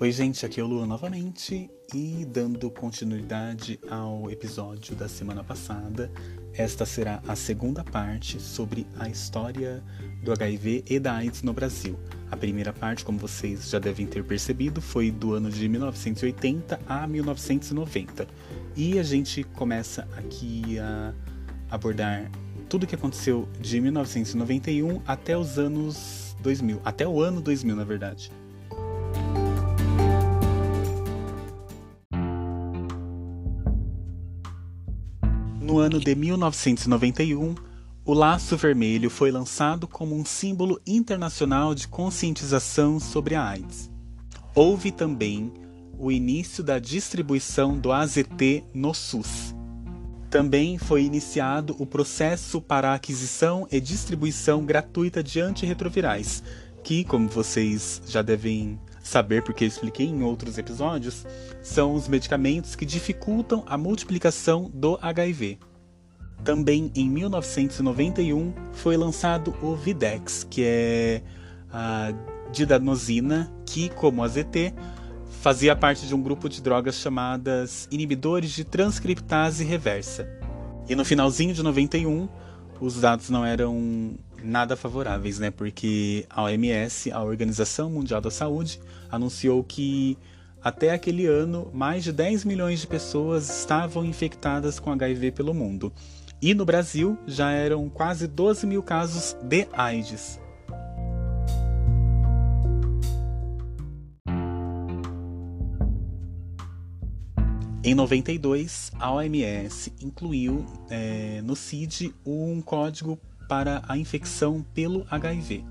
Oi, gente, aqui é o Luan novamente e dando continuidade ao episódio da semana passada, esta será a segunda parte sobre a história do HIV e da AIDS no Brasil. A primeira parte, como vocês já devem ter percebido, foi do ano de 1980 a 1990. E a gente começa aqui a abordar tudo o que aconteceu de 1991 até os anos 2000, até o ano 2000, na verdade. No ano de 1991, o Laço Vermelho foi lançado como um símbolo internacional de conscientização sobre a AIDS. Houve também o início da distribuição do AZT no SUS. Também foi iniciado o processo para a aquisição e distribuição gratuita de antirretrovirais, que, como vocês já devem saber, porque eu expliquei em outros episódios, são os medicamentos que dificultam a multiplicação do HIV. Também em 1991 foi lançado o Videx, que é a didanosina, que, como a ZT, fazia parte de um grupo de drogas chamadas inibidores de transcriptase reversa. E no finalzinho de 91, os dados não eram nada favoráveis, né? Porque a OMS, a Organização Mundial da Saúde, anunciou que até aquele ano mais de 10 milhões de pessoas estavam infectadas com HIV pelo mundo. E no Brasil já eram quase 12 mil casos de AIDS. Em 92, a OMS incluiu é, no CID um código para a infecção pelo HIV.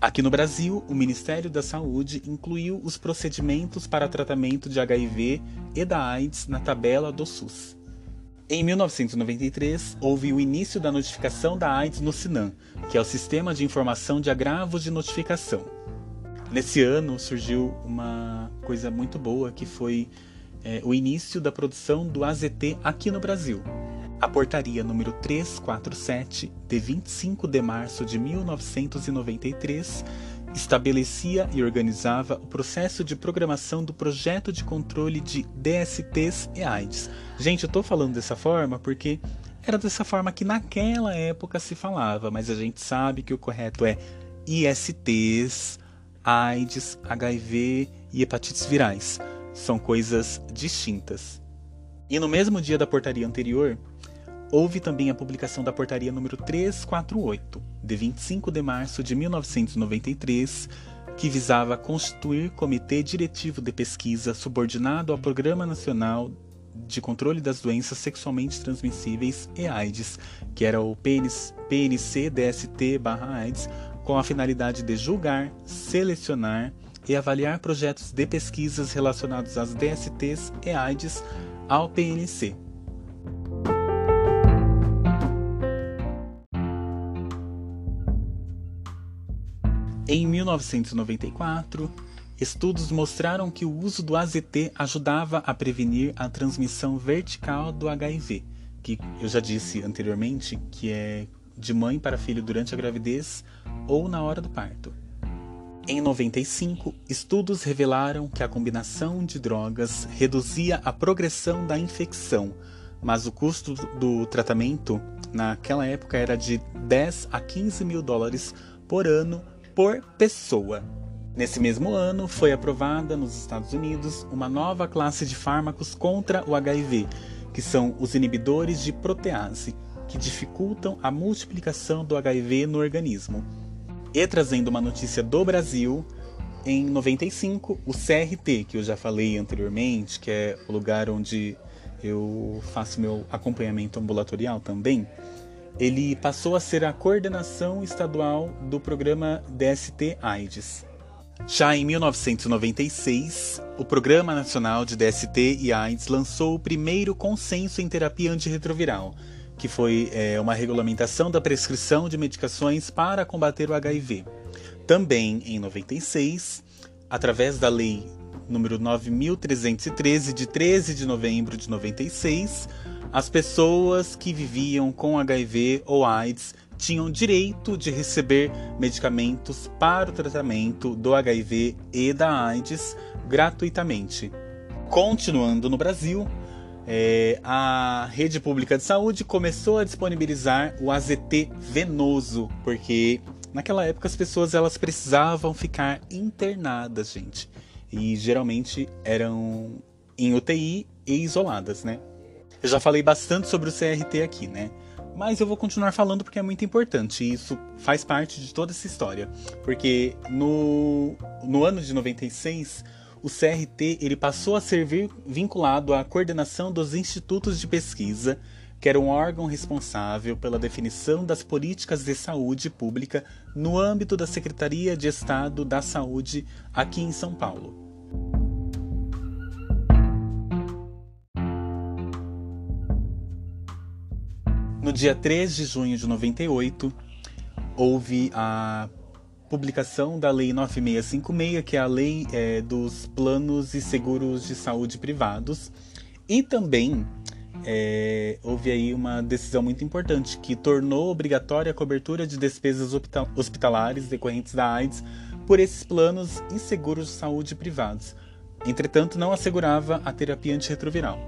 Aqui no Brasil, o Ministério da Saúde incluiu os procedimentos para tratamento de HIV e da AIDS na tabela do SUS. Em 1993, houve o início da notificação da AIDS no SINAM, que é o Sistema de Informação de Agravos de Notificação. Nesse ano surgiu uma coisa muito boa que foi é, o início da produção do AZT aqui no Brasil. A portaria número 347, de 25 de março de 1993, estabelecia e organizava o processo de programação do projeto de controle de DSTs e AIDS. Gente, eu estou falando dessa forma porque era dessa forma que naquela época se falava, mas a gente sabe que o correto é ISTs, AIDS, HIV e hepatites virais são coisas distintas. E no mesmo dia da portaria anterior, houve também a publicação da portaria número 348, de 25 de março de 1993, que visava constituir comitê diretivo de pesquisa subordinado ao Programa Nacional de Controle das Doenças Sexualmente Transmissíveis e AIDS, que era o PNC-DST/AIDS, com a finalidade de julgar, selecionar e avaliar projetos de pesquisas relacionados às DSTs e AIDS ao PNC. Em 1994, estudos mostraram que o uso do AZT ajudava a prevenir a transmissão vertical do HIV, que eu já disse anteriormente que é de mãe para filho durante a gravidez ou na hora do parto. Em 95, estudos revelaram que a combinação de drogas reduzia a progressão da infecção, mas o custo do tratamento naquela época era de 10 a 15 mil dólares por ano por pessoa. Nesse mesmo ano, foi aprovada nos Estados Unidos uma nova classe de fármacos contra o HIV, que são os inibidores de protease, que dificultam a multiplicação do HIV no organismo. E trazendo uma notícia do Brasil, em 95, o CRT, que eu já falei anteriormente, que é o lugar onde eu faço meu acompanhamento ambulatorial também, ele passou a ser a coordenação estadual do programa DST AIDS. Já em 1996, o Programa Nacional de DST e AIDS lançou o primeiro consenso em terapia antirretroviral, que foi é, uma regulamentação da prescrição de medicações para combater o HIV. Também em 96, através da lei número 9313 de 13 de novembro de 96, as pessoas que viviam com HIV ou AIDS tinham direito de receber medicamentos para o tratamento do HIV e da AIDS gratuitamente. Continuando no Brasil, é, a rede pública de saúde começou a disponibilizar o AZT venoso, porque naquela época as pessoas elas precisavam ficar internadas, gente, e geralmente eram em UTI e isoladas, né? Eu já falei bastante sobre o CRT aqui, né? Mas eu vou continuar falando porque é muito importante e isso faz parte de toda essa história. Porque no, no ano de 96, o CRT ele passou a ser vinculado à coordenação dos institutos de pesquisa, que era um órgão responsável pela definição das políticas de saúde pública no âmbito da Secretaria de Estado da Saúde aqui em São Paulo. No dia 3 de junho de 98, houve a publicação da Lei 9656, que é a lei é, dos planos e seguros de saúde privados, e também é, houve aí uma decisão muito importante que tornou obrigatória a cobertura de despesas hospitalares decorrentes da AIDS por esses planos e seguros de saúde privados. Entretanto, não assegurava a terapia antirretroviral.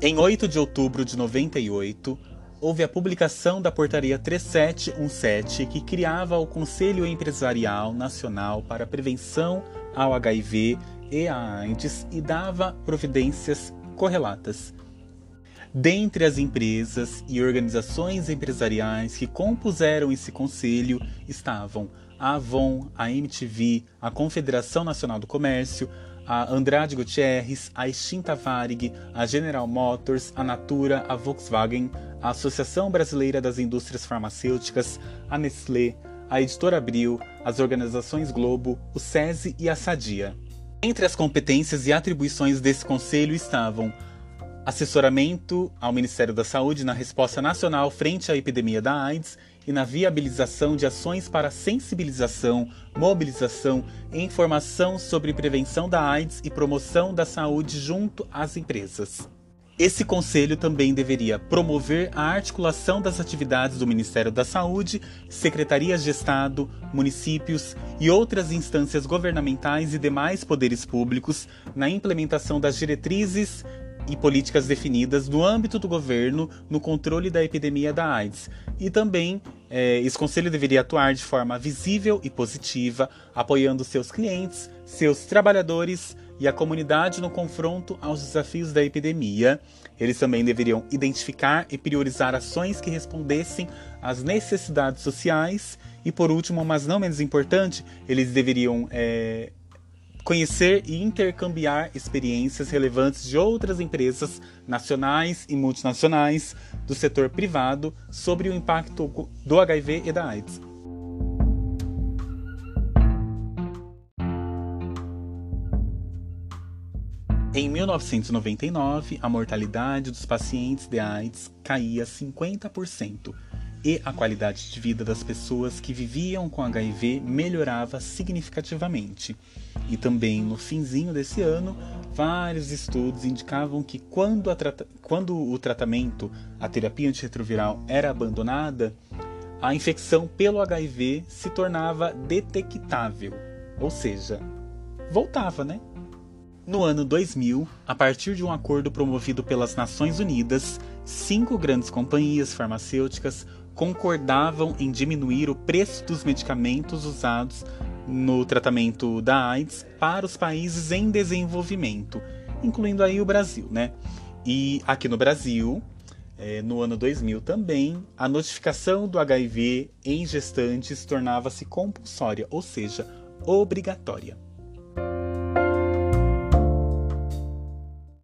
Em 8 de outubro de 98, houve a publicação da Portaria 3717, que criava o Conselho Empresarial Nacional para a Prevenção ao HIV e à AIDS e dava providências correlatas. Dentre as empresas e organizações empresariais que compuseram esse conselho estavam a Avon, a MTV, a Confederação Nacional do Comércio, a Andrade Gutierrez, a extinta Varig, a General Motors, a Natura, a Volkswagen, a Associação Brasileira das Indústrias Farmacêuticas, a Nestlé, a Editora Abril, as organizações Globo, o SESI e a Sadia. Entre as competências e atribuições desse conselho estavam assessoramento ao Ministério da Saúde na resposta nacional frente à epidemia da AIDS e na viabilização de ações para sensibilização, mobilização e informação sobre prevenção da AIDS e promoção da saúde junto às empresas. Esse conselho também deveria promover a articulação das atividades do Ministério da Saúde, secretarias de Estado, municípios e outras instâncias governamentais e demais poderes públicos na implementação das diretrizes e políticas definidas no âmbito do governo no controle da epidemia da AIDS. E também é, esse conselho deveria atuar de forma visível e positiva, apoiando seus clientes, seus trabalhadores e a comunidade no confronto aos desafios da epidemia. Eles também deveriam identificar e priorizar ações que respondessem às necessidades sociais. E por último, mas não menos importante, eles deveriam é, conhecer e intercambiar experiências relevantes de outras empresas nacionais e multinacionais do setor privado sobre o impacto do HIV e da AIDS. Em 1999, a mortalidade dos pacientes de AIDS caía 50% e a qualidade de vida das pessoas que viviam com HIV melhorava significativamente. E também no finzinho desse ano, vários estudos indicavam que quando, quando o tratamento, a terapia antirretroviral, era abandonada, a infecção pelo HIV se tornava detectável, ou seja, voltava, né? No ano 2000, a partir de um acordo promovido pelas Nações Unidas, cinco grandes companhias farmacêuticas concordavam em diminuir o preço dos medicamentos usados no tratamento da AIDS para os países em desenvolvimento, incluindo aí o Brasil, né? E aqui no Brasil, é, no ano 2000 também, a notificação do HIV em gestantes tornava-se compulsória, ou seja, obrigatória.